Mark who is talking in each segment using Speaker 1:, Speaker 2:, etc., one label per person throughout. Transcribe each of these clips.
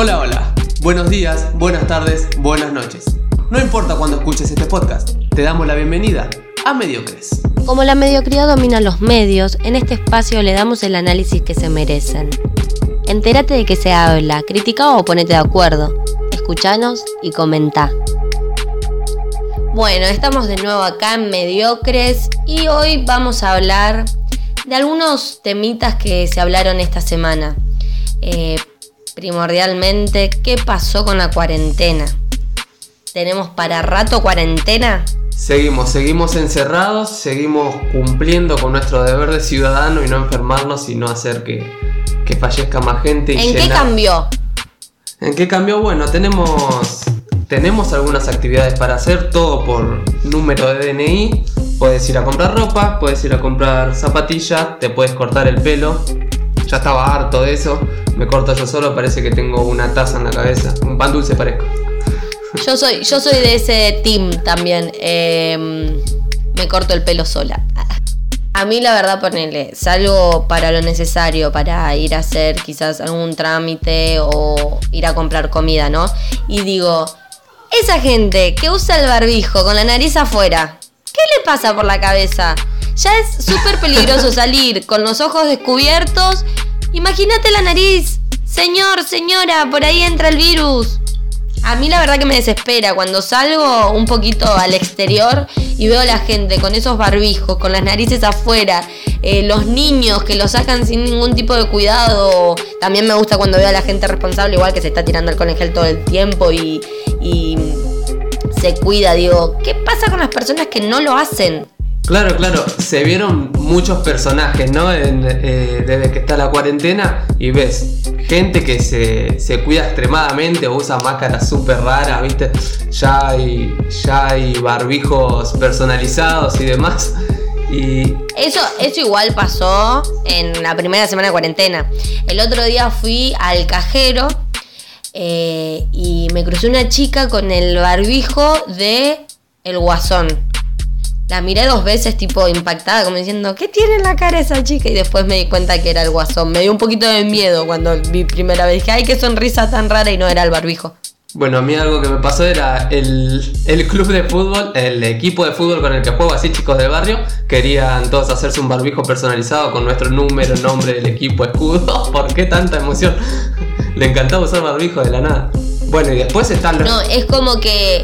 Speaker 1: Hola, hola. Buenos días, buenas tardes, buenas noches. No importa cuándo escuches este podcast, te damos la bienvenida a Mediocres.
Speaker 2: Como la mediocridad domina los medios, en este espacio le damos el análisis que se merecen. Entérate de qué se habla, critica o ponete de acuerdo. Escuchanos y comenta. Bueno, estamos de nuevo acá en Mediocres y hoy vamos a hablar de algunos temitas que se hablaron esta semana. Eh, primordialmente, ¿qué pasó con la cuarentena? ¿Tenemos para rato cuarentena?
Speaker 1: Seguimos, seguimos encerrados, seguimos cumpliendo con nuestro deber de ciudadano y no enfermarnos y no hacer que, que fallezca más gente. Y
Speaker 2: ¿En qué cambió?
Speaker 1: ¿En qué cambió? Bueno, tenemos, tenemos algunas actividades para hacer, todo por número de DNI. Puedes ir a comprar ropa, puedes ir a comprar zapatillas, te puedes cortar el pelo. Ya estaba harto de eso. Me corto yo solo, parece que tengo una taza en la cabeza. Un pan dulce parezco.
Speaker 2: Yo soy, yo soy de ese team también. Em, me corto el pelo sola. A mí la verdad, ponele, salgo para lo necesario, para ir a hacer quizás algún trámite o ir a comprar comida, ¿no? Y digo, esa gente que usa el barbijo con la nariz afuera, ¿qué le pasa por la cabeza? Ya es súper peligroso salir con los ojos descubiertos. Imagínate la nariz. Señor, señora, por ahí entra el virus. A mí la verdad que me desespera cuando salgo un poquito al exterior y veo a la gente con esos barbijos, con las narices afuera, eh, los niños que lo sacan sin ningún tipo de cuidado. También me gusta cuando veo a la gente responsable, igual que se está tirando alcohol en todo el tiempo y, y se cuida. Digo, ¿qué pasa con las personas que no lo hacen?
Speaker 1: Claro, claro, se vieron muchos personajes, ¿no? Eh, desde que está la cuarentena y ves gente que se, cuida extremadamente o usa máscaras súper raras, ¿viste? Ya hay, ya barbijos personalizados y demás. Y...
Speaker 2: Eso, eso igual pasó en la primera semana de cuarentena. El otro día fui al cajero eh, y me crucé una chica con el barbijo de El Guasón. La miré dos veces, tipo impactada, como diciendo, ¿qué tiene en la cara esa chica? Y después me di cuenta que era el guasón. Me dio un poquito de miedo cuando vi primera vez. Dije, ay, qué sonrisa tan rara y no era el barbijo.
Speaker 1: Bueno, a mí algo que me pasó era el, club de fútbol, el equipo de fútbol con el que juego, así chicos del barrio, querían todos hacerse un barbijo personalizado con nuestro número, nombre del equipo, escudo. ¿Por qué tanta emoción? Le encantaba usar barbijo de la nada. Bueno, y después están los...
Speaker 2: No, es como que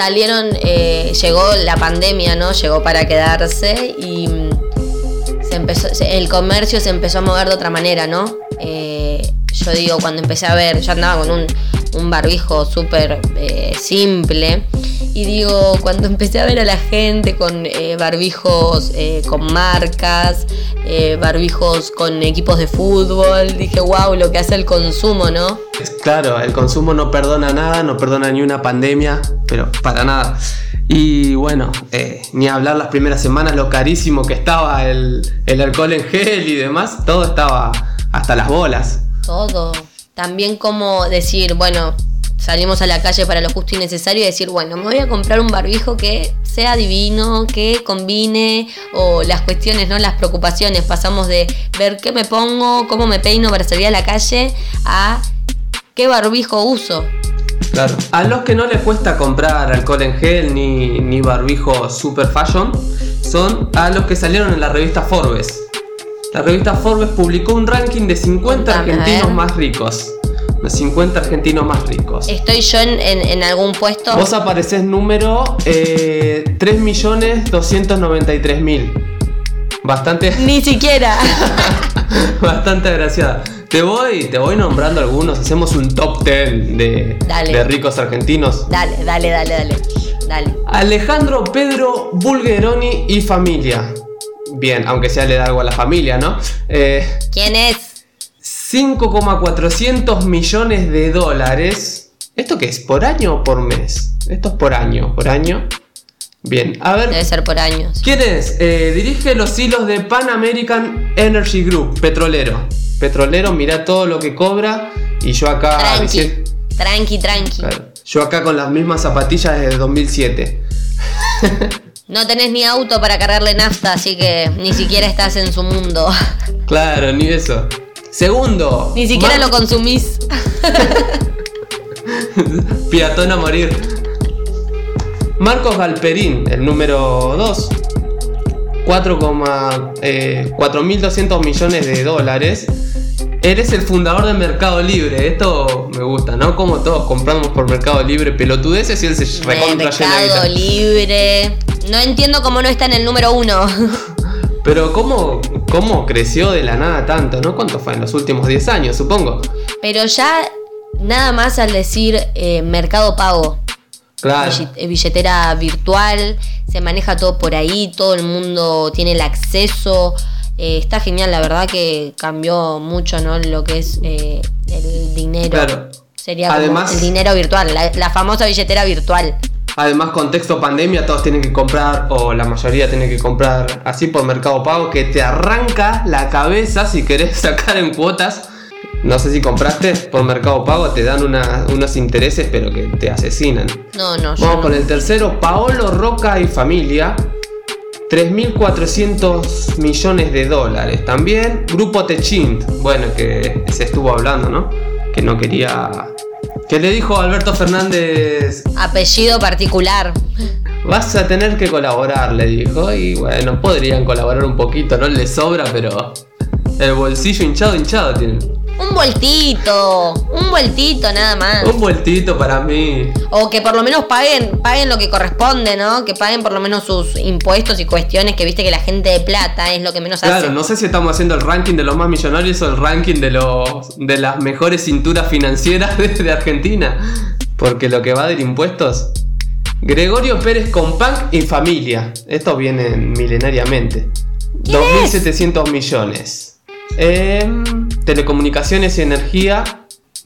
Speaker 2: salieron, eh, llegó la pandemia, ¿no? Llegó para quedarse y mm, se empezó, el comercio se empezó a mover de otra manera, ¿no? Eh, yo digo, cuando empecé a ver, yo andaba con un, barbijo súper eh, simple. Y digo, cuando empecé a ver a la gente con barbijos con marcas, barbijos con equipos de fútbol, dije, wow, lo que hace el consumo, ¿no?
Speaker 1: Claro, el consumo no perdona nada, no perdona ni una pandemia, pero para nada. Y bueno, eh, ni hablar las primeras semanas, lo carísimo que estaba el, alcohol en gel y demás, todo estaba hasta las bolas.
Speaker 2: Todo. También como decir, bueno, salimos a la calle para lo justo y necesario y decir, bueno, me voy a comprar un barbijo que sea divino, que combine, o las cuestiones, ¿no? Las preocupaciones. Pasamos de ver qué me pongo, cómo me peino para salir a la calle, a qué barbijo uso.
Speaker 1: Claro. A los que no les cuesta comprar alcohol en gel ni, ni barbijo super fashion son a los que salieron en la revista Forbes. La revista Forbes publicó un ranking de 50 argentinos más ricos. Los 50 argentinos más ricos.
Speaker 2: ¿Estoy yo en, algún puesto?
Speaker 1: Vos apareces número eh, 3.293.000. Bastante.
Speaker 2: Ni siquiera.
Speaker 1: Bastante agraciada. Te voy, te voy nombrando algunos, hacemos un top 10 de, de ricos argentinos.
Speaker 2: Dale, dale, dale, dale. Dale.
Speaker 1: Alejandro Pedro Bulgeroni y familia. Bien, aunque sea le da algo a la familia, ¿no?
Speaker 2: Eh, ¿Quién es?
Speaker 1: 5,400 millones de dólares. ¿Esto qué es? ¿Por año o por mes? Esto es por año, por año. Bien, a ver.
Speaker 2: Debe ser por años.
Speaker 1: ¿Quién es? Eh, dirige los hilos de Pan American Energy Group, petrolero petrolero, mira todo lo que cobra y yo acá...
Speaker 2: Tranqui, tranqui, tranqui.
Speaker 1: yo acá con las mismas zapatillas desde 2007.
Speaker 2: No tenés ni auto para cargarle nafta, así que ni siquiera estás en su mundo.
Speaker 1: Claro, ni eso. Segundo.
Speaker 2: Ni siquiera lo consumís.
Speaker 1: Piatón a morir. Marcos Galperín, el número 2. 4,200 eh, 4.200 millones de dólares. Eres el fundador de Mercado Libre. Esto me gusta, ¿no? Como todos compramos por Mercado Libre pelotudeces y él se recontra
Speaker 2: Mercado. Libre. No entiendo cómo no está en el número uno.
Speaker 1: Pero ¿cómo, ¿cómo creció de la nada tanto, no? ¿Cuánto fue? En los últimos 10 años, supongo.
Speaker 2: Pero ya nada más al decir eh, mercado pago.
Speaker 1: Claro.
Speaker 2: eh, billetera virtual, se maneja todo por ahí, todo el mundo tiene el acceso. eh, está genial, la verdad que cambió mucho, ¿no? Lo que es eh, el dinero.
Speaker 1: Claro.
Speaker 2: Sería
Speaker 1: Además-
Speaker 2: el dinero virtual, la, la famosa billetera virtual.
Speaker 1: Además, contexto pandemia, todos tienen que comprar, o la mayoría tiene que comprar así por Mercado Pago, que te arranca la cabeza si querés sacar en cuotas. No sé si compraste por Mercado Pago, te dan una- unos intereses, pero que te asesinan.
Speaker 2: No, no, yo
Speaker 1: Vamos
Speaker 2: no.
Speaker 1: con el tercero, Paolo Roca y familia. 3.400 millones de dólares. También Grupo Techint, bueno, que se estuvo hablando, ¿no? Que no quería... Que le dijo Alberto Fernández,
Speaker 2: Apellido particular.
Speaker 1: Vas a tener que colaborar, le dijo. Y bueno, podrían colaborar un poquito, no les sobra, pero el bolsillo hinchado, hinchado tienen.
Speaker 2: Un vueltito, un vueltito nada más.
Speaker 1: Un vueltito para mí.
Speaker 2: O que por lo menos paguen, paguen lo que corresponde, ¿no? Que paguen por lo menos sus impuestos y cuestiones que viste que la gente de plata es lo que menos hace.
Speaker 1: Claro, no sé si estamos haciendo el ranking de los más millonarios o el ranking de los de las mejores cinturas financieras de, de Argentina. Porque lo que va de impuestos. Gregorio Pérez con Punk y familia. Esto viene milenariamente.
Speaker 2: ¿Quién es?
Speaker 1: 2.700 millones. Em, telecomunicaciones y energía.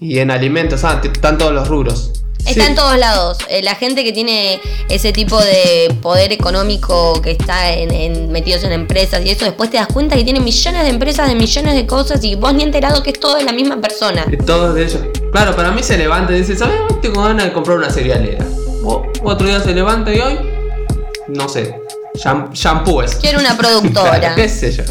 Speaker 1: Y en alimentos. Ah, están todos los rubros.
Speaker 2: Está
Speaker 1: Sí.
Speaker 2: en todos lados. Eh, la gente que tiene ese tipo de poder económico que está en, en- metidos en empresas y eso, después te das cuenta que tiene millones de empresas de millones de cosas y vos ni enterado que es todo de la misma persona.
Speaker 1: Todos de ellos. Claro, para mí se levanta y dice, ¿sabes? Tengo ganas de comprar una cerealera. O otro día se levanta y hoy, no sé, sham- shampoos.
Speaker 2: Quiero una
Speaker 1: Claro,
Speaker 2: productora.
Speaker 1: qué sé yo.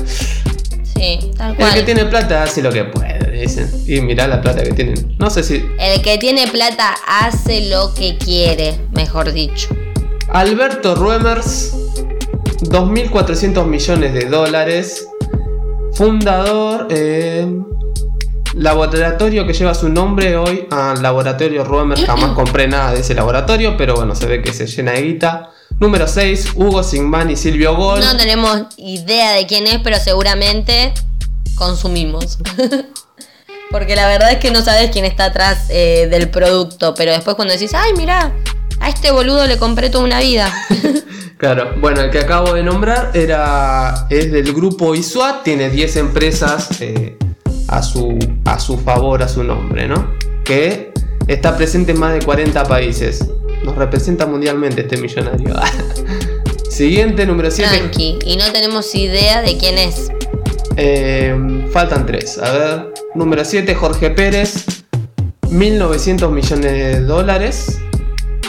Speaker 2: Sí, tal
Speaker 1: El que tiene plata hace lo que puede, dicen. Y mirá la plata que tienen. No sé si.
Speaker 2: El que tiene plata hace lo que quiere, mejor dicho.
Speaker 1: Alberto Ruemers, 2.400 millones de dólares. Fundador. eh, laboratorio que lleva su nombre hoy. Ah, Laboratorio Ruemers. Jamás compré nada de ese laboratorio, pero bueno, se ve que se llena de guita. Número 6, Hugo Sigman y Silvio Gol.
Speaker 2: No tenemos idea de quién es, pero seguramente consumimos. Porque la verdad es que no sabes quién está atrás eh, del producto, pero después cuando decís, ay, mira, a este boludo le compré toda una vida.
Speaker 1: Claro, bueno, el que acabo de nombrar era es del grupo ISUA, tiene 10 empresas eh, a, su, a su favor, a su nombre, ¿no? Que está presente en más de 40 países. Nos representa mundialmente este millonario. Siguiente, número 7.
Speaker 2: Tranqui. Y no tenemos idea de quién es.
Speaker 1: faltan 3. A ver, número 7, Jorge Pérez, 1.900 millones de dólares.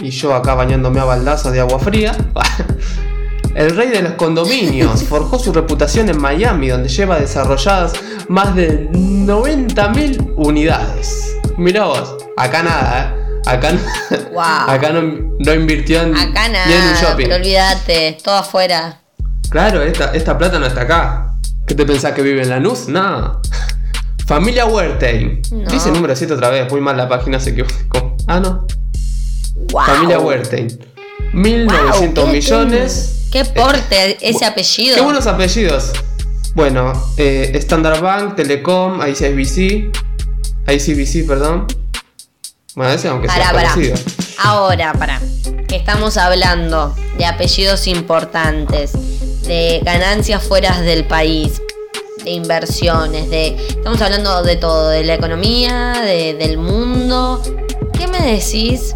Speaker 1: Y yo acá bañándome a baldazos de agua fría. El rey de los condominios forjó su reputación en Miami, donde lleva desarrolladas más de 90.000 unidades. Mirá vos, acá nada, ¿eh? Acá, no-
Speaker 2: Wow.
Speaker 1: acá no, no invirtió en,
Speaker 2: Acá
Speaker 1: ni en un
Speaker 2: nada,
Speaker 1: shopping.
Speaker 2: pero olvídate, todo afuera.
Speaker 1: Claro, esta, esta plata no está acá. ¿Qué te pensás que vive en Lanús? No. Familia Huertain.
Speaker 2: No.
Speaker 1: Dice número 7 otra vez, muy mal la página se equivocó. Ah, no.
Speaker 2: Wow.
Speaker 1: Familia Huertain.
Speaker 2: Wow,
Speaker 1: 1900
Speaker 2: qué-
Speaker 1: millones.
Speaker 2: Qué porte ese apellido.
Speaker 1: Qué buenos apellidos. Bueno, eh, Standard Bank, Telecom, ICBC. ICBC, perdón. Bueno, aunque sea
Speaker 2: Pará, pará.
Speaker 1: conocido.
Speaker 2: Ahora, para. Que estamos hablando de apellidos importantes, de ganancias fuera del país, de inversiones, de. Estamos hablando de todo, de la economía, de- del mundo. ¿Qué me decís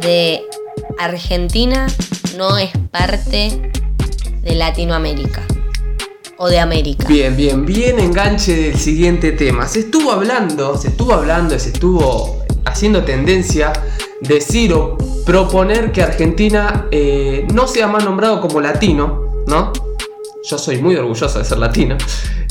Speaker 2: de Argentina no es parte de Latinoamérica? O de América.
Speaker 1: Bien, bien, bien enganche del siguiente tema. Se estuvo hablando, se estuvo hablando, se estuvo haciendo tendencia decir o proponer que Argentina eh, no sea más nombrado como latino, ¿no? Yo soy muy orgulloso de ser latino.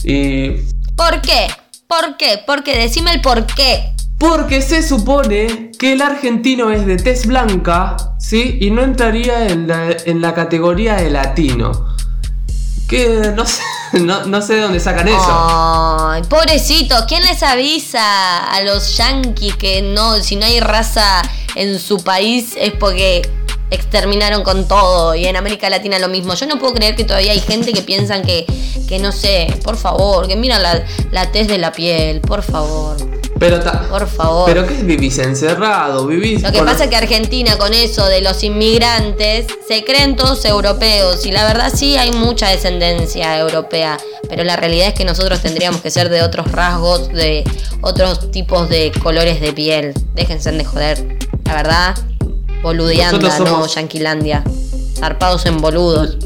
Speaker 1: Y
Speaker 2: ¿Por qué? ¿Por qué? Porque decime el por qué.
Speaker 1: Porque se supone que el argentino es de tez blanca, ¿sí? Y no entraría en la, en la categoría de latino. Que no sé, no, no sé de dónde sacan eso.
Speaker 2: Ay, pobrecito, ¿quién les avisa a los yanquis que no, si no hay raza en su país es porque exterminaron con todo y en América Latina lo mismo. Yo no puedo creer que todavía hay gente que piensan que, que no sé, por favor, que miran la, la tez de la piel, por favor.
Speaker 1: Pero ta-
Speaker 2: Por favor.
Speaker 1: ¿Pero qué vivís encerrado? ¿Vivís
Speaker 2: Lo que pasa es que Argentina con eso de los inmigrantes se creen todos europeos y la verdad sí hay mucha descendencia europea, pero la realidad es que nosotros tendríamos que ser de otros rasgos, de otros tipos de colores de piel. Déjense de joder. La verdad, boludeanda, no yanquilandia. Zarpados en boludos.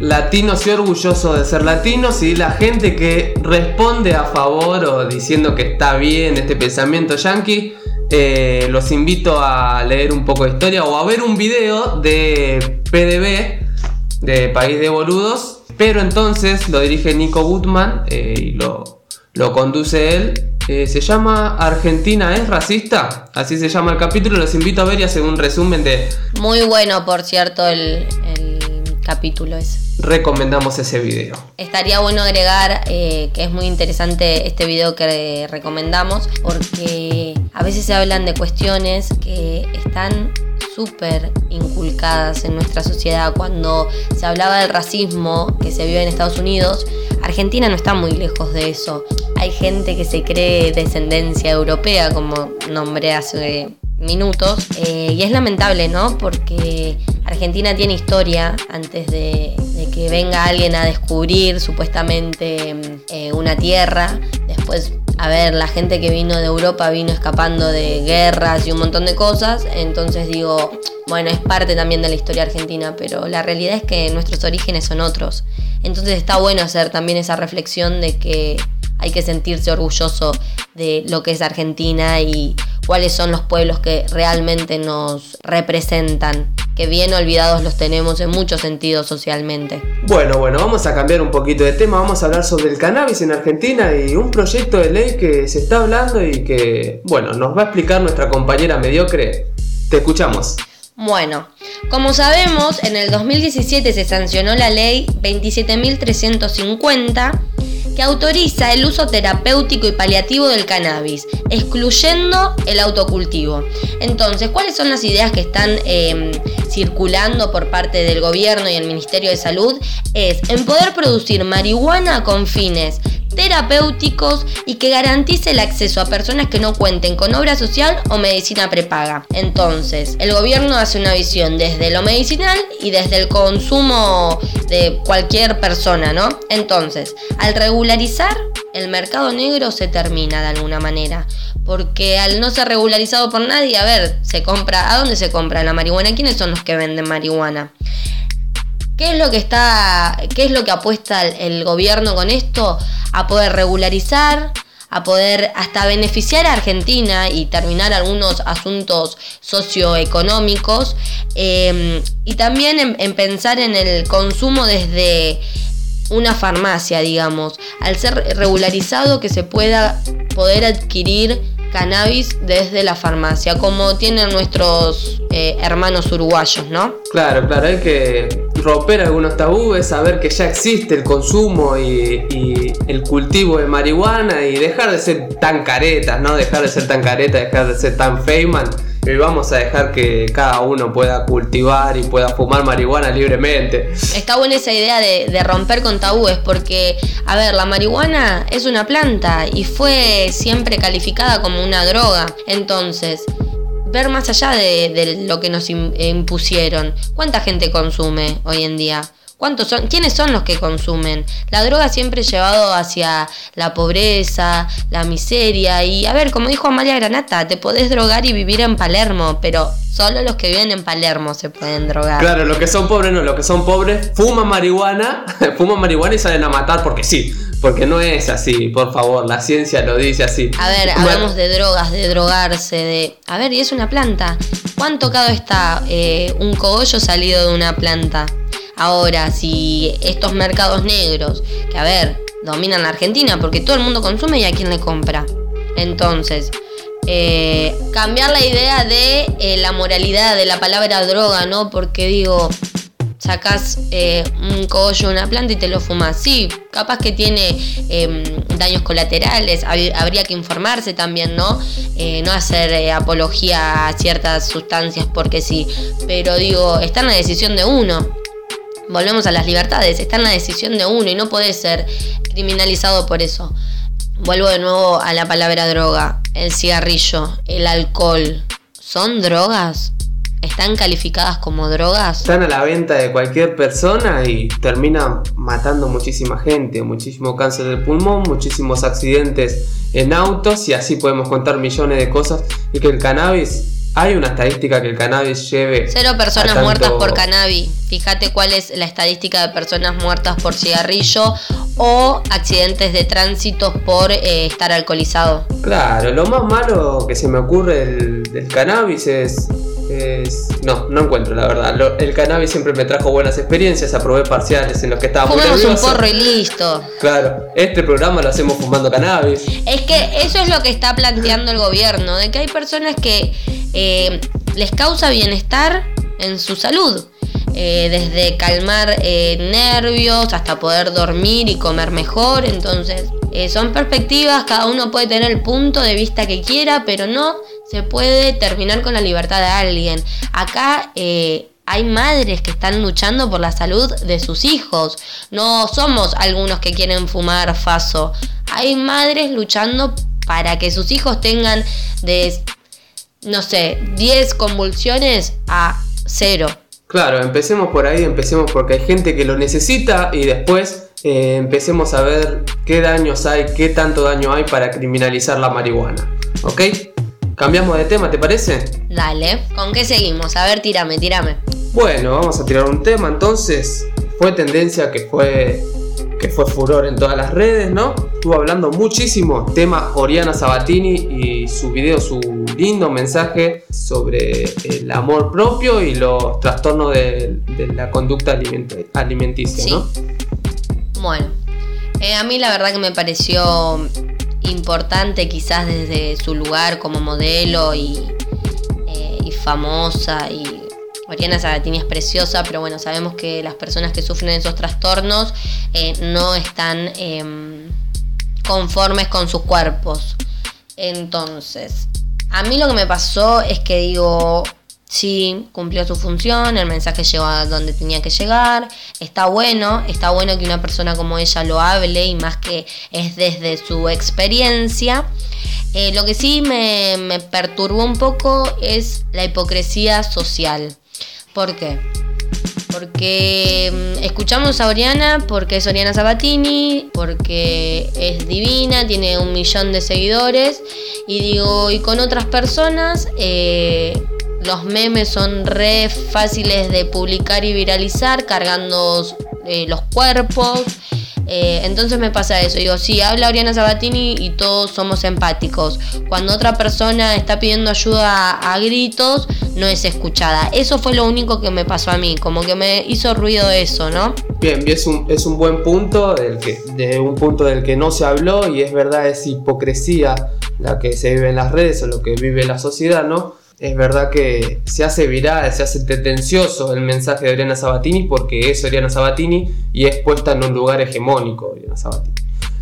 Speaker 1: Latinos y orgullosos de ser latinos y la gente que responde a favor o diciendo que está bien este pensamiento yankee, eh, los invito a leer un poco de historia o a ver un video de PDB, de País de Boludos, pero entonces lo dirige Nico Gutman eh, y lo, lo conduce él. Eh, se llama Argentina es racista, así se llama el capítulo, los invito a ver y hacer un resumen de
Speaker 2: Muy bueno, por cierto, el, el capítulo ese.
Speaker 1: Recomendamos ese video.
Speaker 2: Estaría bueno agregar eh, que es muy interesante este video que recomendamos porque a veces se hablan de cuestiones que están súper inculcadas en nuestra sociedad. Cuando se hablaba del racismo que se vive en Estados Unidos, Argentina no está muy lejos de eso. Hay gente que se cree descendencia europea, como nombré hace minutos. eh, y es lamentable, ¿no? Porque Argentina tiene historia antes de, que venga alguien a descubrir supuestamente eh, una tierra. Después, a ver, la gente que vino de Europa vino escapando de guerras y un montón de cosas. Entonces digo, bueno, es parte también de la historia argentina, pero la realidad es que nuestros orígenes son otros. Entonces está bueno hacer también esa reflexión de que hay que sentirse orgulloso de lo que es Argentina y cuáles son los pueblos que realmente nos representan, que bien olvidados los tenemos en muchos sentidos socialmente.
Speaker 1: Bueno, bueno, vamos a cambiar un poquito de tema, vamos a hablar sobre el cannabis en Argentina y un proyecto de ley que se está hablando y que, bueno, nos va a explicar nuestra compañera mediocre. Te escuchamos.
Speaker 2: Bueno, como sabemos, en el 2017 se sancionó la ley 27.350 que autoriza el uso terapéutico y paliativo del cannabis, excluyendo el autocultivo. Entonces, ¿cuáles son las ideas que están eh, circulando por parte del gobierno y el Ministerio de Salud? Es en poder producir marihuana con fines terapéuticos y que garantice el acceso a personas que no cuenten con obra social o medicina prepaga. Entonces, el gobierno hace una visión desde lo medicinal y desde el consumo de cualquier persona, ¿no? Entonces, al regularizar, el mercado negro se termina de alguna manera. Porque al no ser regularizado por nadie, a ver, se compra, ¿a dónde se compra la marihuana? ¿Quiénes son los que venden marihuana? ¿Qué es lo que está, qué es lo que apuesta el, gobierno con esto? A poder regularizar, a poder hasta beneficiar a Argentina y terminar algunos asuntos socioeconómicos eh, y también en, en pensar en el consumo desde una farmacia, digamos, al ser regularizado que se pueda poder adquirir cannabis desde la farmacia, como tienen nuestros eh, hermanos uruguayos, ¿no?
Speaker 1: Claro, claro, hay que romper algunos tabúes, saber que ya existe el consumo y, el cultivo de marihuana y dejar de ser tan caretas, ¿no? Dejar de ser tan caretas, dejar de ser tan feyman. Y vamos a dejar que cada uno pueda cultivar y pueda fumar marihuana libremente.
Speaker 2: Está buena esa idea de, de, romper con tabúes porque, a ver, la marihuana es una planta y fue siempre calificada como una droga. Entonces, ver más allá de, de lo que nos impusieron. ¿Cuánta gente consume hoy en día? ¿Cuántos son? ¿Quiénes son los que consumen? La droga siempre llevado hacia la pobreza, la miseria y a ver, como dijo Amalia Granata, te podés drogar y vivir en Palermo, pero solo los que viven en Palermo se pueden drogar.
Speaker 1: Claro, los que son pobres no, los que son pobres fuman marihuana, fuman marihuana y salen a matar porque sí, porque no es así, por favor, la ciencia lo dice así.
Speaker 2: A ver, hablamos de drogas, de drogarse, de... A ver, y es una planta. ¿Cuán tocado está eh, un cogollo salido de una planta? Ahora, si estos mercados negros, que a ver, dominan la Argentina, porque todo el mundo consume y a quién le compra. Entonces, eh, cambiar la idea de eh, la moralidad de la palabra droga, ¿no? Porque digo, sacas eh, un cogollo una planta y te lo fumas. Sí, capaz que tiene em, daños colaterales, habría que informarse también, ¿no? no hacer apología a ciertas sustancias porque sí, pero digo, está en la decisión de uno. Volvemos a las libertades, está en la decisión de uno y no puede ser criminalizado por eso. Vuelvo de nuevo a la palabra droga. El cigarrillo, el alcohol, ¿son drogas? ¿Están calificadas como drogas?
Speaker 1: Están a la venta de cualquier persona y terminan matando muchísima gente, muchísimo cáncer del pulmón, muchísimos accidentes en autos y así podemos contar millones de cosas y que el cannabis hay una estadística que el cannabis lleve.
Speaker 2: Cero personas muertas por cannabis. Fíjate cuál es la estadística de personas muertas por cigarrillo o accidentes de tránsito por eh, estar alcoholizado.
Speaker 1: Claro, lo más malo que se me ocurre del, cannabis es, No, no encuentro la verdad. el cannabis siempre me trajo buenas experiencias, aprobé parciales en los que estaba
Speaker 2: Fumemos un porro y listo.
Speaker 1: Claro, este programa lo hacemos fumando cannabis.
Speaker 2: Es que eso es lo que está planteando el gobierno, de que hay personas que eh, les causa bienestar en su salud. Eh, desde calmar eh, nervios hasta poder dormir y comer mejor. Entonces, son perspectivas, cada uno puede tener el punto de vista que quiera, pero no se puede terminar con la libertad de alguien. Acá hay madres que están luchando por la salud de sus hijos. No somos algunos que quieren fumar faso. Hay madres luchando para que sus hijos tengan de no sé, 10 convulsiones a cero.
Speaker 1: Claro, empecemos por ahí, empecemos porque hay gente que lo necesita y después eh, empecemos a ver qué daños hay, qué tanto daño hay para criminalizar la marihuana. ¿Ok? Cambiamos de tema, ¿te parece?
Speaker 2: Dale, ¿con qué seguimos? A ver, tírame, tírame.
Speaker 1: Bueno, vamos a tirar un tema entonces. Fue tendencia que fue que fue furor en todas las redes, ¿no? Estuvo hablando muchísimo tema Oriana Sabatini y su video, su lindo mensaje sobre el amor propio y los trastornos de, la conducta alimenticia, ¿no?
Speaker 2: Bueno, eh, a mí la verdad que me pareció importante quizás desde su lugar como modelo y, eh, y famosa y Oriana Sabatini es preciosa, pero bueno, sabemos que las personas que sufren esos trastornos eh, no están em, conformes con sus cuerpos. Entonces, a mí lo que me pasó es que digo, sí, cumplió su función, el mensaje llegó a donde tenía que llegar, está bueno, está bueno que una persona como ella lo hable y más que es desde su experiencia. Eh, lo que sí me, me perturbó un poco es la hipocresía social. ¿Por qué? Porque mm, escuchamos a Oriana porque es Oriana Sabatini, porque es divina, tiene un millón de seguidores. Y digo, y con otras personas, eh, los memes son re fáciles de publicar y viralizar, cargando eh, los cuerpos. Eh, entonces me pasa eso, digo, sí, habla Oriana Sabatini y todos somos empáticos. Cuando otra persona está pidiendo ayuda a, gritos, no es escuchada. Eso fue lo único que me pasó a mí, como que me hizo ruido eso, ¿no?
Speaker 1: Bien, es un, es un buen punto, del que, de un punto del que no se habló y es verdad, es hipocresía la que se vive en las redes o lo que vive la sociedad, ¿no? Es verdad que se hace viral, se hace tendencioso el mensaje de Oriana Sabatini porque es Oriana Sabatini y es puesta en un lugar hegemónico Oriana Sabatini.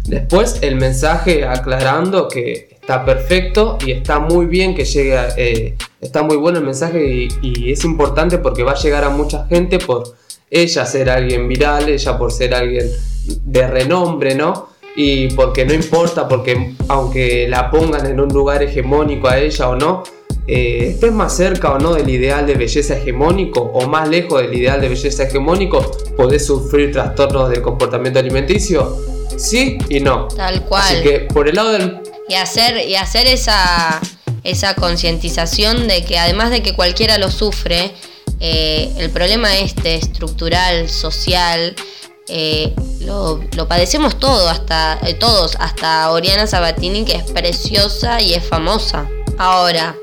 Speaker 1: Después el mensaje aclarando que está perfecto y está muy bien que llegue, eh, está muy bueno el mensaje y, y, es importante porque va a llegar a mucha gente por ella ser alguien viral, ella por ser alguien de renombre, ¿no? Y porque no importa, porque aunque la pongan en un lugar hegemónico a ella o no, eh, estés más cerca o no del ideal de belleza hegemónico o más lejos del ideal de belleza hegemónico, podés sufrir trastornos del comportamiento alimenticio. Sí y no.
Speaker 2: Tal cual.
Speaker 1: Así que por el lado del...
Speaker 2: Y hacer, y hacer esa, esa concientización de que además de que cualquiera lo sufre, eh, el problema este estructural, social, eh, lo, lo, padecemos todo, hasta, todos, hasta Oriana Sabatini, que es preciosa y es famosa. Ahora,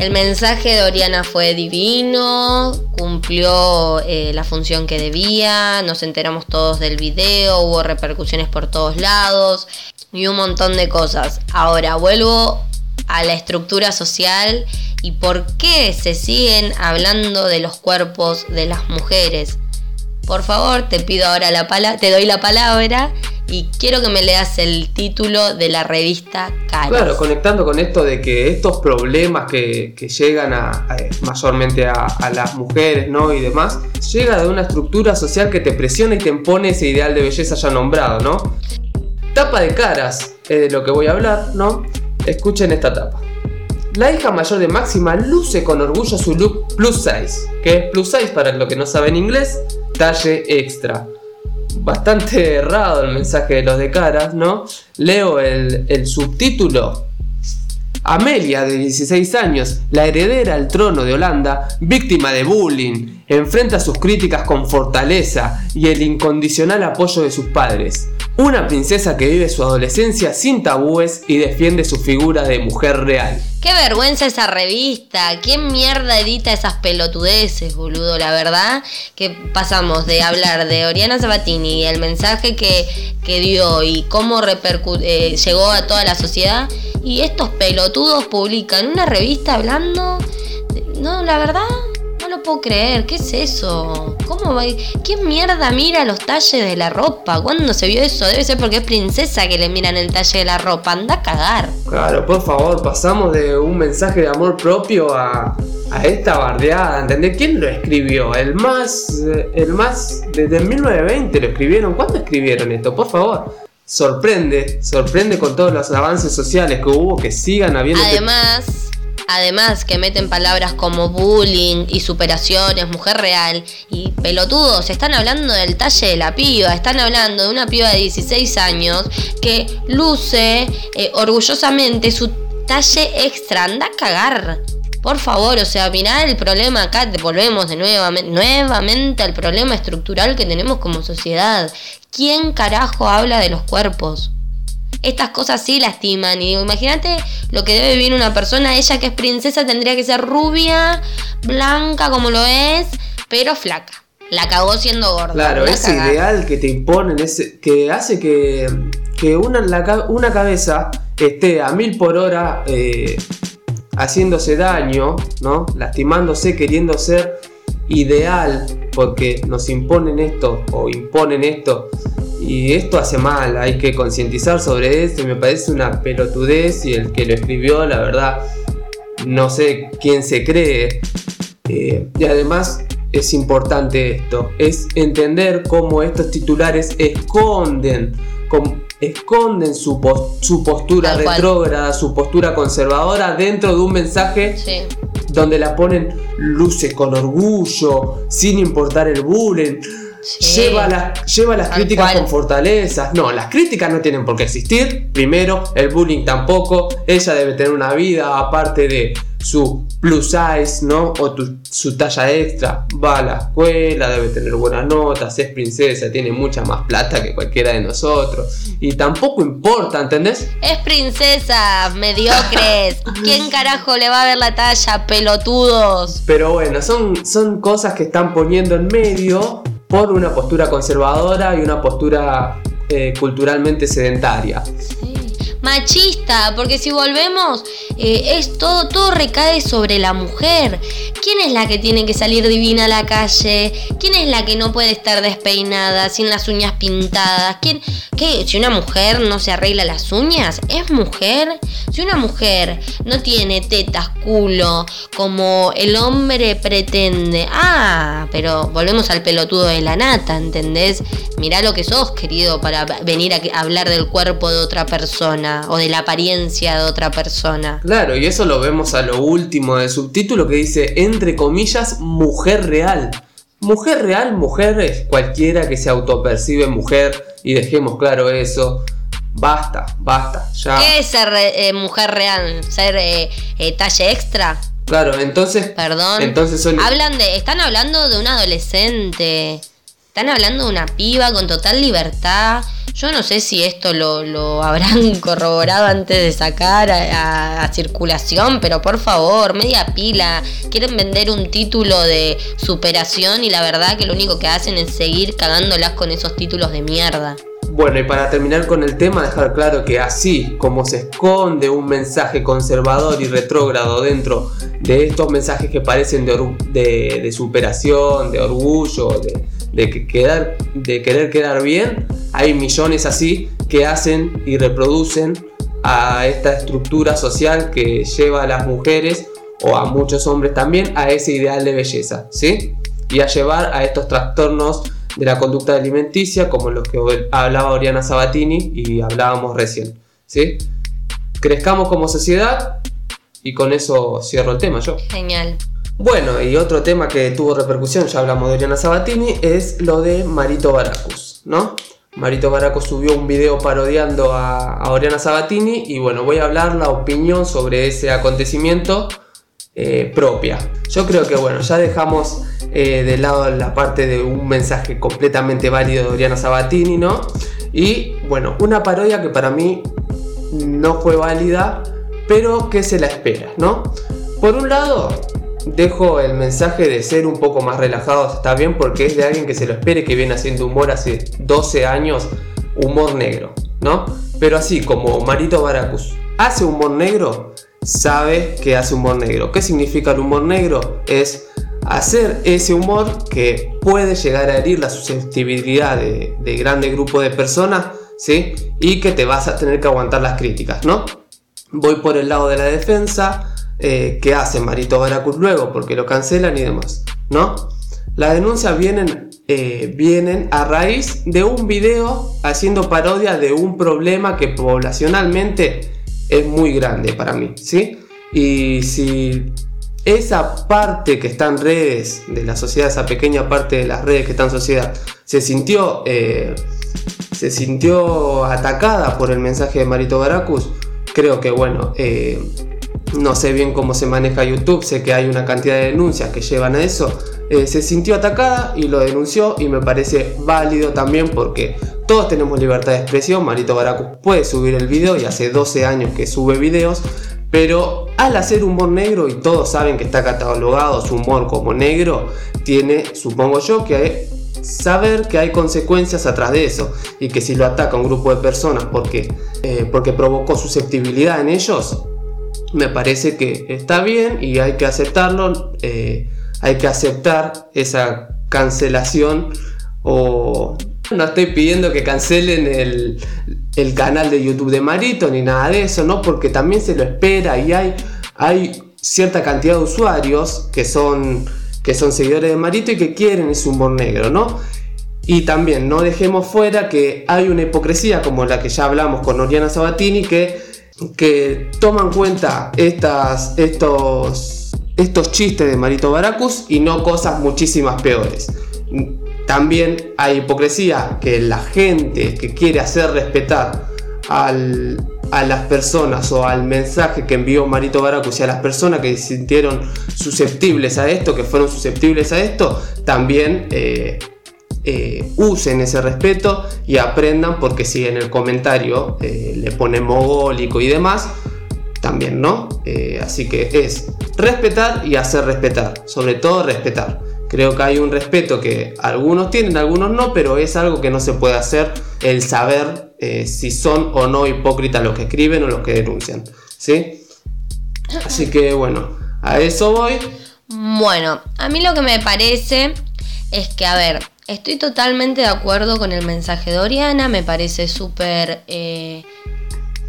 Speaker 2: El mensaje de Oriana fue divino, cumplió eh, la función que debía, nos enteramos todos del video, hubo repercusiones por todos lados y un montón de cosas. Ahora vuelvo a la estructura social y por qué se siguen hablando de los cuerpos de las mujeres. Por favor, te pido ahora la palabra, te doy la palabra y quiero que me leas el título de la revista Caras.
Speaker 1: Claro, conectando con esto de que estos problemas que, llegan a, mayormente a, las mujeres ¿no? y demás, llega de una estructura social que te presiona y te impone ese ideal de belleza ya nombrado, ¿no? Tapa de caras es de lo que voy a hablar, ¿no? Escuchen esta tapa. La hija mayor de Máxima luce con orgullo su look plus size, que es plus size para los que no saben inglés, talle extra bastante errado el mensaje de los de caras, ¿no? Leo el, subtítulo. Amelia, de 16 años, la heredera al trono de Holanda, víctima de bullying, enfrenta sus críticas con fortaleza y el incondicional apoyo de sus padres. Una princesa que vive su adolescencia sin tabúes y defiende su figura de mujer real.
Speaker 2: Qué vergüenza esa revista. ¿Quién mierda edita esas pelotudeces, boludo? La verdad que pasamos de hablar de Oriana Sabatini y el mensaje que, dio y cómo eh, llegó a toda la sociedad. Y estos pelotudos publican una revista hablando... No, la verdad, lo puedo creer. ¿Qué es eso? ¿Cómo va? ¿Qué mierda mira los talles de la ropa? ¿Cuándo se vio eso? Debe ser porque es princesa que le miran el talle de la ropa. Anda a cagar.
Speaker 1: Claro, por favor, pasamos de un mensaje de amor propio a, a esta bardeada. ¿Entendés? ¿Quién lo escribió? El más. El más. Desde 1920 lo escribieron. ¿Cuándo escribieron esto? Por favor sorprende, sorprende con todos los avances sociales que hubo que sigan habiendo.
Speaker 2: Además, Además que meten palabras como bullying y superaciones, mujer real y pelotudos. Están hablando del talle de la piba. Están hablando de una piba de 16 años que luce eh, orgullosamente su talle extra. Anda a cagar. Por favor, o sea, mirá el problema acá, volvemos de nuevamente, nuevamente al problema estructural que tenemos como sociedad. ¿Quién carajo habla de los cuerpos? Estas cosas sí lastiman. Y imagínate lo que debe vivir una persona. Ella que es princesa tendría que ser rubia, blanca como lo es, pero flaca. La cagó siendo gorda.
Speaker 1: Claro, ese ideal que te imponen, ese, que hace que, que una, una cabeza esté a mil por hora eh, haciéndose daño, ¿no? Lastimándose, queriendo ser ideal, porque nos imponen esto o imponen esto y esto hace mal, hay que concientizar sobre esto y me parece una pelotudez y el que lo escribió, la verdad, no sé quién se cree. Eh, y además es importante esto, es entender cómo estos titulares esconden, esconden su, su postura retrógrada, su postura conservadora dentro de un mensaje donde la ponen luce con orgullo, sin importar el bullying Lleva, lleva las críticas con fortalezas. No, las críticas no tienen por qué existir. Primero, el bullying tampoco. Ella debe tener una vida aparte de su plus size, ¿no? O su talla extra. Va a la escuela, debe tener buenas notas, es princesa, tiene mucha más plata que cualquiera de nosotros. Y tampoco importa, ¿entendés?
Speaker 2: Es princesa, mediocres. ¿Quién carajo le va a ver la talla, pelotudos?
Speaker 1: Pero bueno, son, son cosas que están poniendo en medio por una postura conservadora y una postura eh, culturalmente sedentaria.
Speaker 2: Machista, porque si volvemos, eh, es todo, todo recae sobre la mujer. ¿Quién es la que tiene que salir divina a la calle? ¿Quién es la que no puede estar despeinada, sin las uñas pintadas? ¿Quién, qué? Si una mujer no se arregla las uñas, ¿es mujer? Si una mujer no tiene tetas, culo, como el hombre pretende. Ah, pero volvemos al pelotudo de la nata, ¿entendés? Mirá lo que sos, querido, para venir a hablar del cuerpo de otra persona o de la apariencia de otra persona.
Speaker 1: Claro, y eso lo vemos a lo último del subtítulo que dice, entre comillas, mujer real. Mujer real, mujer es cualquiera que se autopercibe mujer y dejemos claro eso. Basta, basta, ya.
Speaker 2: ¿Qué es ser eh, mujer real? ¿Ser eh, eh, talle extra?
Speaker 1: Claro, entonces.
Speaker 2: Perdón.
Speaker 1: Entonces
Speaker 2: Hablan de. Están hablando de un adolescente. Están hablando de una piba con total libertad. Yo no sé si esto lo, habrán corroborado antes de sacar a, circulación, pero por favor, media pila. Quieren vender un título de superación y la verdad que lo único que hacen es seguir cagándolas con esos títulos de mierda.
Speaker 1: Bueno, y para terminar con el tema, dejar claro que así como se esconde un mensaje conservador y retrógrado dentro de estos mensajes que parecen de, superación, de orgullo, de, de querer quedar bien, hay millones así que hacen y reproducen a esta estructura social que lleva a las mujeres o a muchos hombres también a ese ideal de belleza, ¿sí? Y a llevar a estos trastornos de la conducta alimenticia, como los que hablaba Oriana Sabatini y hablábamos recién. ¿sí? Crezcamos como sociedad y con eso cierro el tema yo.
Speaker 2: Genial.
Speaker 1: Bueno, y otro tema que tuvo repercusión, ya hablamos de Oriana Sabatini, es lo de Marito Baracus, ¿no? Marito Baracus subió un video parodiando a, Oriana Sabatini y bueno, voy a hablar la opinión sobre ese acontecimiento eh, propia. Yo creo que bueno, ya dejamos eh, de lado la parte de un mensaje completamente válido de Oriana Sabatini, ¿no? Y bueno, una parodia que para mí no fue válida, pero que se la espera, ¿no? Por un lado, dejo el mensaje de ser un poco más relajado, está bien, porque es de alguien que se lo espere, que viene haciendo humor hace 12 años, humor negro, ¿no? Pero así como Marito Baracus hace humor negro, sabe que hace humor negro. ¿Qué significa el humor negro? Es hacer ese humor que puede llegar a herir la susceptibilidad de, de grande grupo de personas, ¿sí? Y que te vas a tener que aguantar las críticas, ¿no? Voy por el lado de la defensa, eh, ¿qué hace Marito Baracus luego? Porque lo cancelan y demás, ¿no? Las denuncias vienen, eh, vienen a raíz de un video haciendo parodia de un problema que poblacionalmente es muy grande para mí, ¿sí? Y si esa parte que está en redes de la sociedad, esa pequeña parte de las redes que está en sociedad, se sintió, eh, se sintió atacada por el mensaje de Marito Baracus, creo que bueno, no sé bien cómo se maneja YouTube, sé que hay una cantidad de denuncias que llevan a eso, eh, se sintió atacada y lo denunció y me parece válido también porque todos tenemos libertad de expresión, Marito Baracus puede subir el video y hace 12 años que sube videos, pero al hacer humor negro y todos saben que está catalogado su humor como negro, tiene, supongo yo, que saber que hay consecuencias atrás de eso y que si lo ataca un grupo de personas porque, eh, porque provocó susceptibilidad en ellos, me parece que está bien y hay que aceptarlo, eh, hay que aceptar esa cancelación o no estoy pidiendo que cancelen el, canal de YouTube de Marito ni nada de eso, ¿no? Porque también se lo espera y hay, hay cierta cantidad de usuarios que son, que son seguidores de Marito y que quieren ese humor negro, ¿no? Y también no dejemos fuera que hay una hipocresía como la que ya hablamos con Oriana Sabatini que, que toman cuenta estas, estos, estos chistes de Marito Baracus y no cosas muchísimas peores. También hay hipocresía que la gente que quiere hacer respetar a las personas o al mensaje que envió Marito Baracus y a las personas que se sintieron susceptibles a esto, que fueron susceptibles a esto, también eh, eh, usen ese respeto y aprendan porque si en el comentario eh, le ponen mogólico y demás, también no. así que es respetar y hacer respetar, sobre todo respetar. Creo que hay un respeto que algunos tienen, algunos no, pero es algo que no se puede hacer el saber eh, si son o no hipócritas los que escriben o los que denuncian. ¿Sí? Así que bueno, a eso voy.
Speaker 2: Bueno, a mí lo que me parece es que, a ver, estoy totalmente de acuerdo con el mensaje de Oriana, me parece súper eh,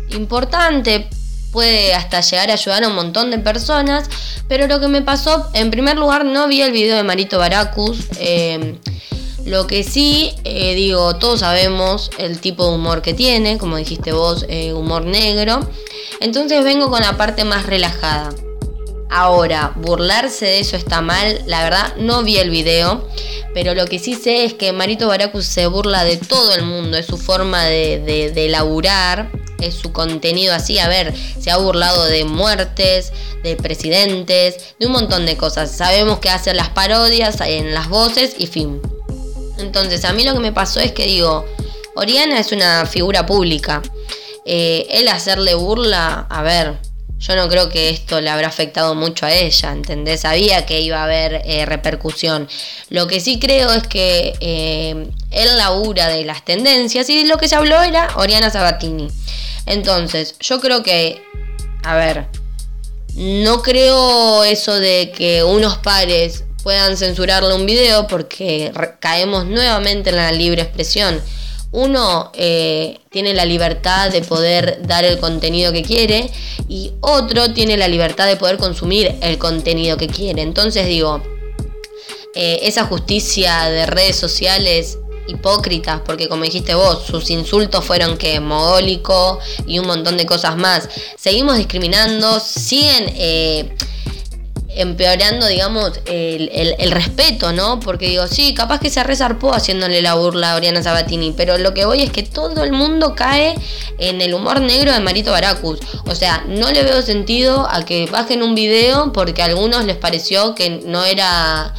Speaker 2: importante puede hasta llegar a ayudar a un montón de personas. Pero lo que me pasó, en primer lugar, no vi el video de Marito Baracus. Eh, lo que sí, eh, digo, todos sabemos el tipo de humor que tiene, como dijiste vos, humor negro. Entonces vengo con la parte más relajada. Ahora, burlarse de eso está mal, la verdad no vi el video, pero lo que sí sé es que Marito Baracus se burla de todo el mundo, es su forma de, de, de laburar, es su contenido así. A ver, se ha burlado de muertes, de presidentes, de un montón de cosas. Sabemos que hace las parodias en las voces y fin. Entonces, a mí lo que me pasó es que digo, Oriana es una figura pública. Eh, él hacerle burla, a ver, yo no creo que esto le habrá afectado mucho a ella, ¿entendés? Sabía que iba a haber eh, repercusión. Lo que sí creo es que eh, él labura de las tendencias y lo que se habló era Oriana Sabatini. Entonces, yo creo que, a ver, no creo eso de que unos pares puedan censurarle un video porque caemos nuevamente en la libre expresión uno eh, tiene la libertad de poder dar el contenido que quiere y otro tiene la libertad de poder consumir el contenido que quiere. Entonces digo, eh, esa justicia de redes sociales hipócritas, porque como dijiste vos, sus insultos fueron que mogólico y un montón de cosas más. Seguimos discriminando, siguen... Eh, empeorando, digamos, el, respeto, ¿no? Porque digo, sí, capaz que se resarpó haciéndole la burla a Oriana Sabatini, pero lo que voy es que todo el mundo cae en el humor negro de Marito Baracus. O sea, no le veo sentido a que bajen un video porque a algunos les pareció que no era,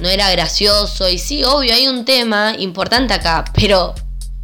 Speaker 2: no era gracioso. Y sí, obvio, hay un tema importante acá, pero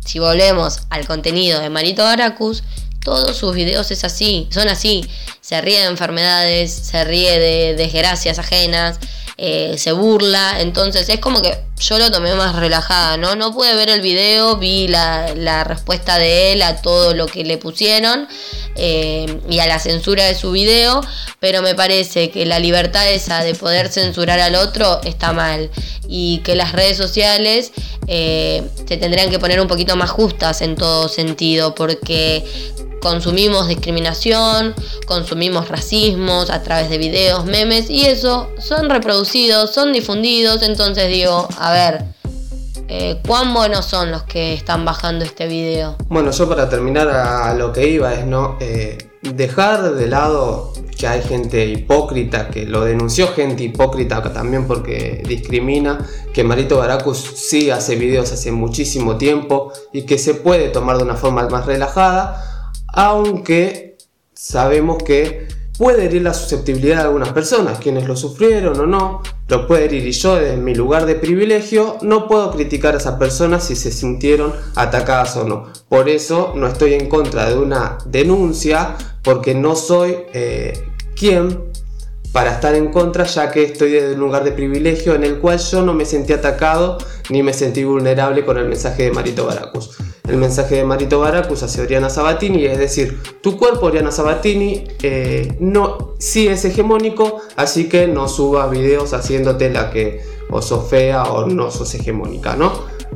Speaker 2: si volvemos al contenido de Marito Baracus, todos sus videos es así, son así. Se ríe de enfermedades, se ríe de desgracias ajenas, eh, se burla. Entonces es como que yo lo tomé más relajada, ¿no? No pude ver el video, vi la, respuesta de él a todo lo que le pusieron eh, y a la censura de su video, pero me parece que la libertad esa de poder censurar al otro está mal y que las redes sociales eh, se tendrían que poner un poquito más justas en todo sentido, porque consumimos discriminación, consumimos racismos a través de videos, memes y eso son reproducidos, son difundidos, entonces digo, a ver, eh, ¿cuán buenos son los que están bajando este video?
Speaker 1: Bueno, yo para terminar a lo que iba es no eh, dejar de lado que hay gente hipócrita, que lo denunció gente hipócrita también porque discrimina, que Marito Baracus sí hace videos hace muchísimo tiempo y que se puede tomar de una forma más relajada aunque sabemos que puede herir la susceptibilidad de algunas personas, quienes lo sufrieron o no, lo puede herir y yo desde mi lugar de privilegio no puedo criticar a esas personas si se sintieron atacadas o no. Por eso no estoy en contra de una denuncia porque no soy eh, quien para estar en contra ya que estoy desde un lugar de privilegio en el cual yo no me sentí atacado ni me sentí vulnerable con el mensaje de Marito Baracus el mensaje de Marito Baracus hacia Oriana Sabatini, es decir, tu cuerpo, Oriana Sabatini, eh, no, sí es hegemónico, así que no subas videos haciéndote la que o sos fea o no sos hegemónica, ¿no?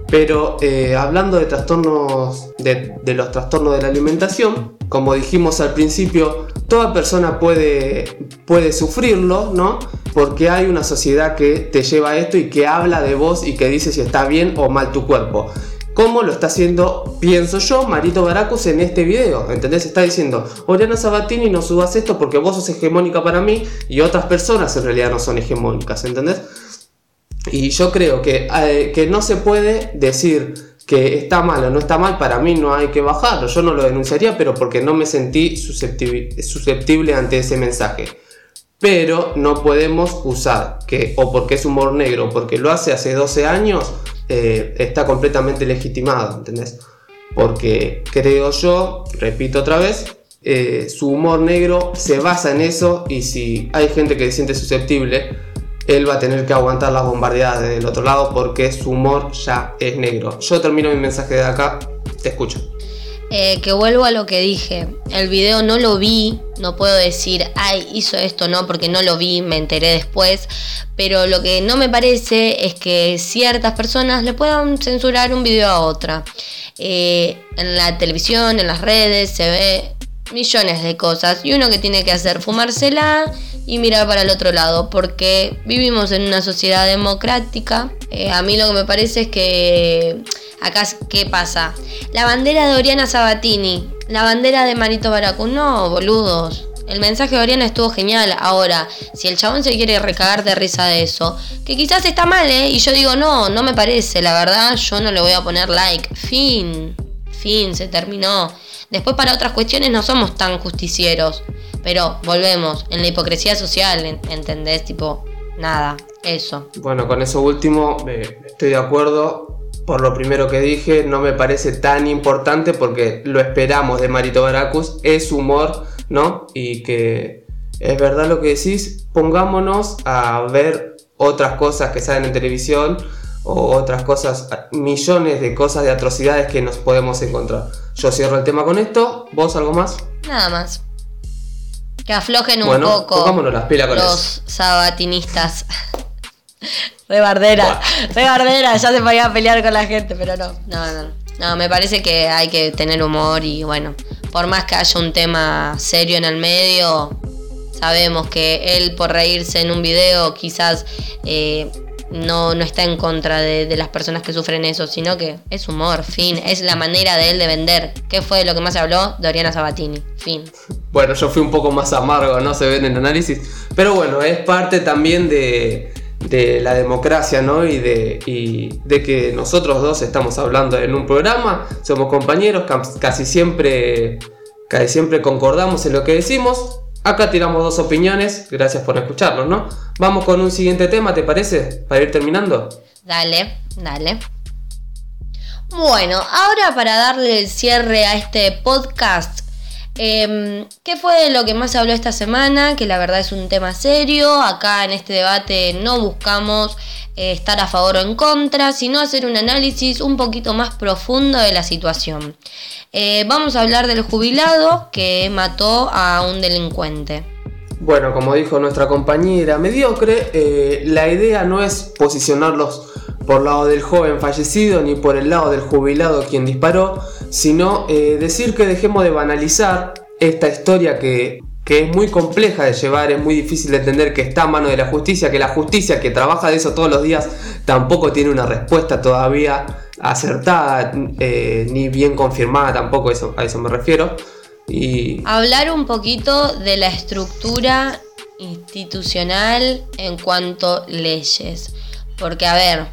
Speaker 1: Pero eh, hablando de trastornos, de, los trastornos de la alimentación, como dijimos al principio, toda persona puede, puede sufrirlo, ¿no? Porque hay una sociedad que te lleva a esto y que habla de vos y que dice si está bien o mal tu cuerpo. ¿Cómo lo está haciendo, pienso yo, Marito Baracus en este video. ¿Entendés? Está diciendo, Oriana Sabatini, no subas esto porque vos sos hegemónica para mí y otras personas en realidad no son hegemónicas, ¿entendés? Y yo creo que, eh, que no se puede decir que está mal o no está mal, para mí no hay que bajarlo. Yo no lo denunciaría, pero porque no me sentí susceptible, ante ese mensaje. Pero no podemos usar que, o porque es humor negro, porque lo hace hace 12 años, eh, está completamente legitimado, ¿entendés? Porque creo yo, repito otra vez, eh, su humor negro se basa en eso y si hay gente que se siente susceptible, él va a tener que aguantar las bombardeadas del otro lado porque su humor ya es negro. Yo termino mi mensaje de acá, te escucho.
Speaker 2: Eh, que vuelvo a lo que dije. El video no lo vi, no puedo decir, ay, hizo esto, no, porque no lo vi, me enteré después. Pero lo que no me parece es que ciertas personas le puedan censurar un video a otra. Eh, en la televisión, en las redes, se ve millones de cosas. Y uno que tiene que hacer, fumársela y mirar para el otro lado, porque vivimos en una sociedad democrática. Eh, a mí lo que me parece es que Acá, ¿qué pasa? La bandera de Oriana Sabatini, la bandera de Marito Baracu. No, boludos. El mensaje de Oriana estuvo genial. Ahora, si el chabón se quiere recagar de risa de eso, que quizás está mal, ¿eh? Y yo digo, no, no me parece. La verdad, yo no le voy a poner like. Fin. Fin, se terminó. Después, para otras cuestiones, no somos tan justicieros. Pero volvemos, en la hipocresía social, ¿entendés? Tipo, nada. Eso.
Speaker 1: Bueno, con eso último estoy de acuerdo. Por lo primero que dije, no me parece tan importante porque lo esperamos de Marito Baracus, es humor, ¿no? Y que es verdad lo que decís, pongámonos a ver otras cosas que salen en televisión o otras cosas, millones de cosas de atrocidades que nos podemos encontrar. Yo cierro el tema con esto, ¿vos algo más?
Speaker 2: Nada más. Que aflojen un
Speaker 1: Bueno,
Speaker 2: poco
Speaker 1: las pilas con
Speaker 2: los sabatinistas. De bardera, de bardera, ya se podía pelear con la gente, pero no, no, no. No, me parece que hay que tener humor y bueno, por más que haya un tema serio en el medio, sabemos que él por reírse en un video quizás eh, no, no está en contra de, las personas que sufren eso, sino que es humor, fin, es la manera de él de vender. ¿Qué fue lo que más habló? De Oriana Sabatini, fin.
Speaker 1: Bueno, yo fui un poco más amargo, no se ve en el análisis. Pero bueno, es parte también de, de la democracia, ¿no? Y de, y de que nosotros dos estamos hablando en un programa, somos compañeros, casi siempre, casi siempre concordamos en lo que decimos. Acá tiramos dos opiniones, gracias por escucharnos, ¿no? Vamos con un siguiente tema, ¿te parece? Para ir terminando.
Speaker 2: Dale, dale. Bueno, ahora para darle el cierre a este podcast, em, ¿qué fue lo que más se habló esta semana? Que la verdad es un tema serio. Acá en este debate no buscamos eh, estar a favor o en contra, sino hacer un análisis un poquito más profundo de la situación. Eh, vamos a hablar del jubilado que mató a un delincuente.
Speaker 1: Bueno, como dijo nuestra compañera mediocre, eh, la idea no es posicionarlos por lado del joven fallecido ni por el lado del jubilado quien disparó, sino eh, decir que dejemos de banalizar esta historia que, que es muy compleja de llevar, es muy difícil de entender que está a mano de la justicia, que la justicia que trabaja de eso todos los días tampoco tiene una respuesta todavía acertada eh, ni bien confirmada tampoco, eso, a eso me refiero. Y
Speaker 2: Hablar un poquito de la estructura institucional en cuanto leyes. Porque, a ver,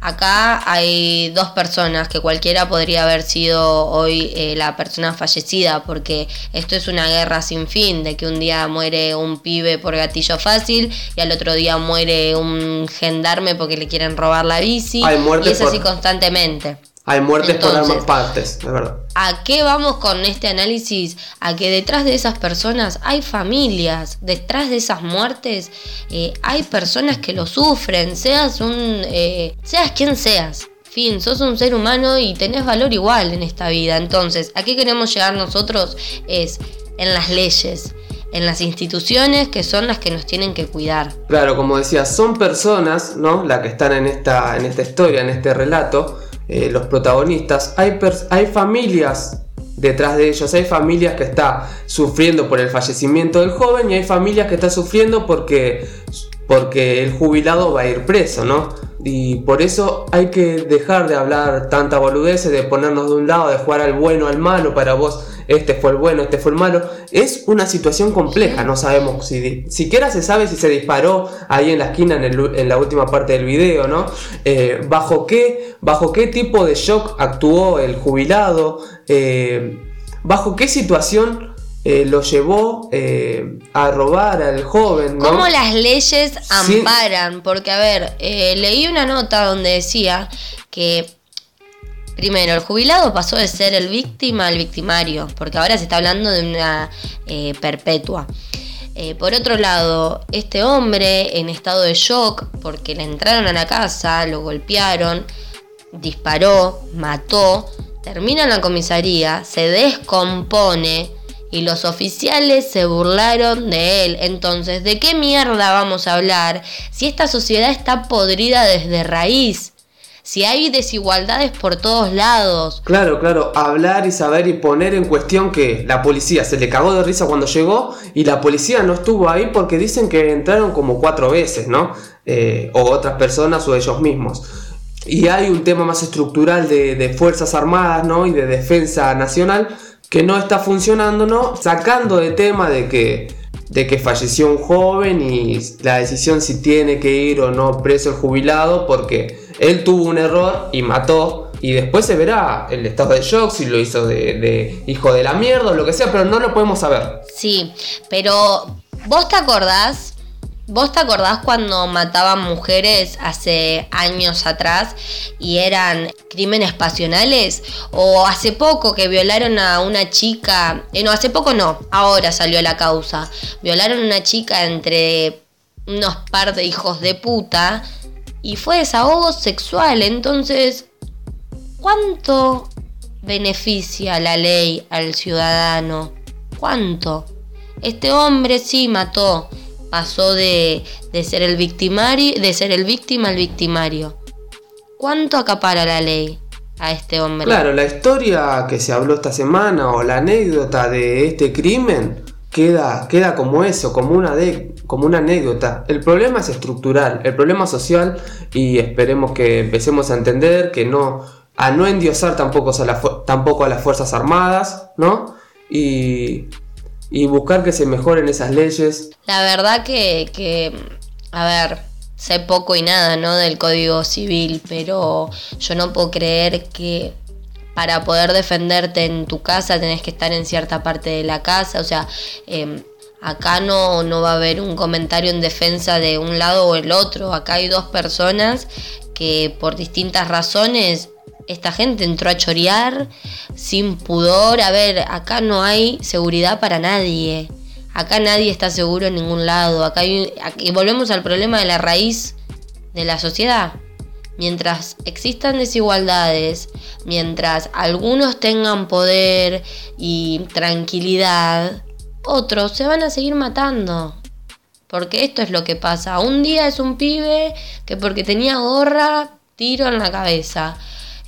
Speaker 2: acá hay dos personas que cualquiera podría haber sido hoy eh, la persona fallecida, porque esto es una guerra sin fin, de que un día muere un pibe por gatillo fácil y al otro día muere un gendarme porque le quieren robar la bici.
Speaker 1: Hay
Speaker 2: y es así constantemente.
Speaker 1: Hay muertes por ambas partes, es verdad.
Speaker 2: ¿A qué vamos con este análisis? A que detrás de esas personas hay familias, detrás de esas muertes eh, hay personas que lo sufren, seas un, eh, seas quien seas. Fin, sos un ser humano y tenés valor igual en esta vida. Entonces, ¿a qué queremos llegar nosotros? Es en las leyes, en las instituciones que son las que nos tienen que cuidar.
Speaker 1: Claro, como decía, son personas, ¿no? Las que están en esta, en esta historia, en este relato, eh, los protagonistas. Hay, hay familias detrás de ellos, hay familias que están sufriendo por el fallecimiento del joven y hay familias que están sufriendo porque, porque el jubilado va a ir preso, ¿no? Y por eso hay que dejar de hablar tanta boludeces, de ponernos de un lado, de jugar al bueno, al malo, para vos este fue el bueno, este fue el malo. Es una situación compleja, no sabemos si siquiera se sabe si se disparó ahí en la esquina en, el en la última parte del video, ¿no? Eh, bajo, qué, ¿Bajo qué tipo de shock actuó el jubilado? Eh, ¿Bajo qué situación eh, lo llevó eh, a robar al joven? ¿no?
Speaker 2: ¿Cómo las leyes
Speaker 1: Sí.
Speaker 2: amparan? Porque, a ver, eh, leí una nota donde decía que, primero, el jubilado pasó de ser el víctima al victimario, porque ahora se está hablando de una perpetua. Por otro lado, este hombre en estado de shock, porque le entraron a la casa, lo golpearon, disparó, mató, termina en la comisaría, se descompone y los oficiales se burlaron de él. Entonces, ¿de qué mierda vamos a hablar si esta sociedad está podrida desde raíz? Si hay desigualdades por todos lados.
Speaker 1: Claro, claro, hablar y saber y poner en cuestión que la policía se le cagó de risa cuando llegó y la policía no estuvo ahí porque dicen que entraron como cuatro veces, ¿no? Eh, o otras personas o ellos mismos. Y hay un tema más estructural de, de Fuerzas Armadas, ¿no? Y de defensa nacional que no está funcionando, ¿no? Sacando de tema de que, de que falleció un joven y la decisión si tiene que ir o no preso el jubilado porque él tuvo un error y mató. Y después se verá el estado de shock, si lo hizo de, de hijo de la mierda o lo que sea, pero no lo podemos saber.
Speaker 2: Sí, pero ¿vos te acordás ¿Vos te acordás cuando mataban mujeres hace años atrás y eran crímenes pasionales? ¿O hace poco que violaron a una chica? Eh, no, hace poco no, ahora salió la causa. Violaron a una chica entre unos par de hijos de puta y fue desahogo sexual. Entonces, ¿cuánto beneficia la ley al ciudadano? ¿Cuánto? Este hombre sí mató pasó de, ser el victimario, de ser el víctima al victimario. ¿Cuánto acapara la ley a este hombre?
Speaker 1: Claro, la historia que se habló esta semana o la anécdota de este crimen queda, queda como eso, como una, de, como una anécdota. El problema es estructural, el problema social y esperemos que empecemos a entender que no, a no endiosar tampoco a, tampoco a las Fuerzas Armadas, ¿no? Y y buscar que se mejoren esas leyes.
Speaker 2: La verdad que, que, a ver, sé poco y nada, ¿no? Del Código Civil, pero yo no puedo creer que para poder defenderte en tu casa tenés que estar en cierta parte de la casa, o sea, em, acá no, no va a haber un comentario en defensa de un lado o el otro, acá hay dos personas que por distintas razones esta gente entró a chorear sin pudor. A ver, acá no hay seguridad para nadie. Acá nadie está seguro en ningún lado. Acá y volvemos al problema de la raíz de la sociedad. Mientras existan desigualdades, mientras algunos tengan poder y tranquilidad, otros se van a seguir matando. Porque esto es lo que pasa. Un día es un pibe que porque tenía gorra, tiro en la cabeza.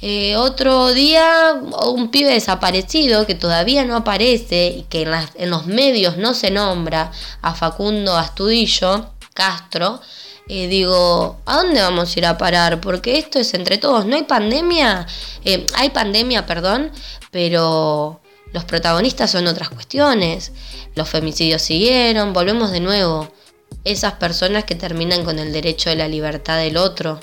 Speaker 2: Eh, otro día, un pibe desaparecido que todavía no aparece y que en, los medios no se nombra a Facundo Astudillo Castro. Eh, digo, ¿a dónde vamos a ir a parar? Porque esto es entre todos. No hay pandemia, eh, hay pandemia, perdón, pero los protagonistas son otras cuestiones. Los femicidios siguieron, volvemos de nuevo. Esas personas que terminan con el derecho de la libertad del otro.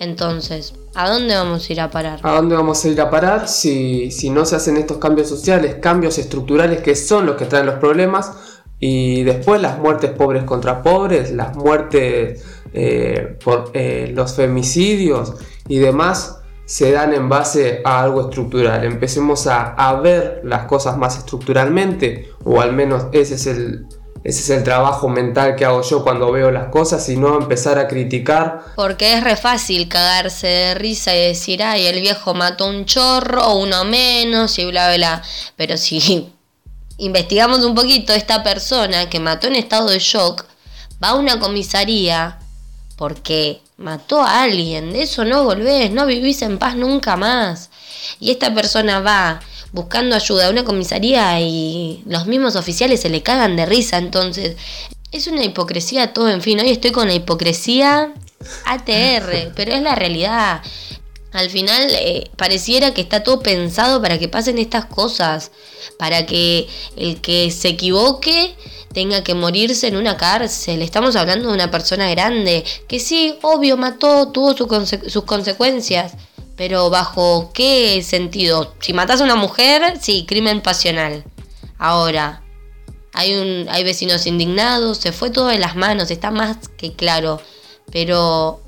Speaker 2: Entonces, ¿a dónde vamos a ir a parar?
Speaker 1: ¿A dónde vamos a ir a parar si, si no se hacen estos cambios sociales, cambios estructurales que son los que traen los problemas? Y después las muertes pobres contra pobres, las muertes eh, por eh, los femicidios y demás se dan en base a algo estructural. Empecemos a, a ver las cosas más estructuralmente, o al menos ese es el, ese es el trabajo mental que hago yo cuando veo las cosas y no empezar a criticar.
Speaker 2: Porque es re fácil cagarse de risa y decir, ay, el viejo mató un chorro o uno menos y bla, bla. Pero si investigamos un poquito, esta persona que mató en estado de shock va a una comisaría porque mató a alguien. De eso no volvés, no vivís en paz nunca más. Y esta persona va buscando ayuda a una comisaría y los mismos oficiales se le cagan de risa. Entonces, es una hipocresía todo. En fin, hoy estoy con la hipocresía ATR, pero es la realidad. Al final eh, pareciera que está todo pensado para que pasen estas cosas, para que el que se equivoque tenga que morirse en una cárcel. Estamos hablando de una persona grande que sí, obvio, mató, tuvo sus consecuencias pero ¿bajo qué sentido? Si matas a una mujer, sí, crimen pasional. Ahora, hay, un, hay vecinos indignados, se fue todo de las manos, está más que claro. Pero,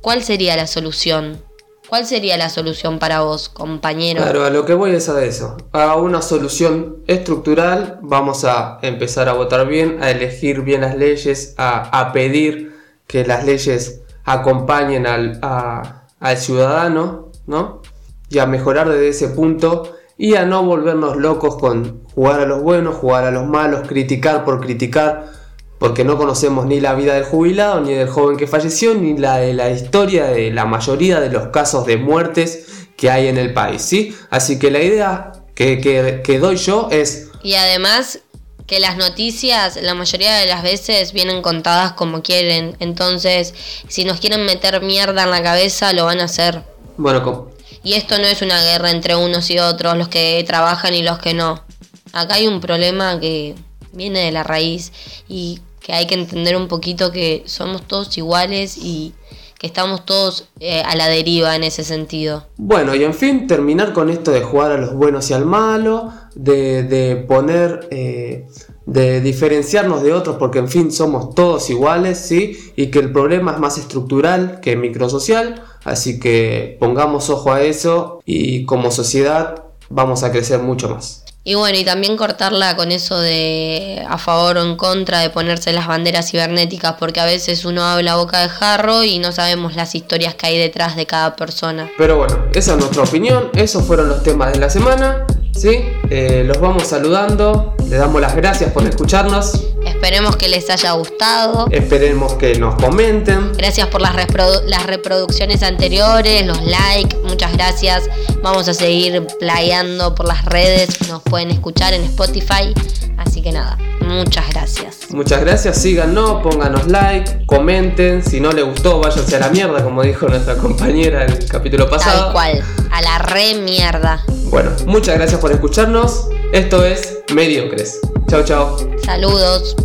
Speaker 2: ¿cuál sería la solución? ¿Cuál sería la solución para vos, compañero?
Speaker 1: Claro, a lo que voy es a eso. A una solución estructural, vamos a empezar a votar bien, a elegir bien las leyes, a, a pedir que las leyes acompañen al, a, al ciudadano, ¿no? Y a mejorar desde ese punto y a no volvernos locos con jugar a los buenos, jugar a los malos, criticar por criticar, porque no conocemos ni la vida del jubilado, ni del joven que falleció, ni la de la historia de la mayoría de los casos de muertes que hay en el país, ¿sí? Así que la idea que, doy yo es...
Speaker 2: Y además que las noticias la mayoría de las veces vienen contadas como quieren. Entonces, si nos quieren meter mierda en la cabeza, lo van a hacer.
Speaker 1: Bueno,
Speaker 2: Y esto no es una guerra entre unos y otros, los que trabajan y los que no. Acá hay un problema que viene de la raíz y que hay que entender un poquito que somos todos iguales y que estamos todos eh, a la deriva en ese sentido.
Speaker 1: Bueno, y en fin, terminar con esto de jugar a los buenos y al malo, de, de poner, eh, de diferenciarnos de otros, porque en fin somos todos iguales, ¿sí? Y que el problema es más estructural que microsocial, así que pongamos ojo a eso y como sociedad vamos a crecer mucho más.
Speaker 2: Y bueno, y también cortarla con eso de a favor o en contra de ponerse las banderas cibernéticas, porque a veces uno habla boca de jarro y no sabemos las historias que hay detrás de cada persona.
Speaker 1: Pero bueno, esa es nuestra opinión, esos fueron los temas de la semana, ¿sí? Eh, los vamos saludando, les damos las gracias por escucharnos.
Speaker 2: Esperemos que les haya gustado.
Speaker 1: Esperemos que nos comenten.
Speaker 2: Gracias por las, las reproducciones anteriores, los likes, muchas gracias. Vamos a seguir playando por las redes, nos pueden escuchar en Spotify. Así que nada, muchas gracias.
Speaker 1: Muchas gracias, síganos, pónganos like, comenten. Si no les gustó, váyanse a la mierda, como dijo nuestra compañera en el capítulo pasado.
Speaker 2: Tal cual, a la re mierda.
Speaker 1: Bueno, muchas gracias por escucharnos. Esto es Mediocres. Chao, chao.
Speaker 2: Saludos.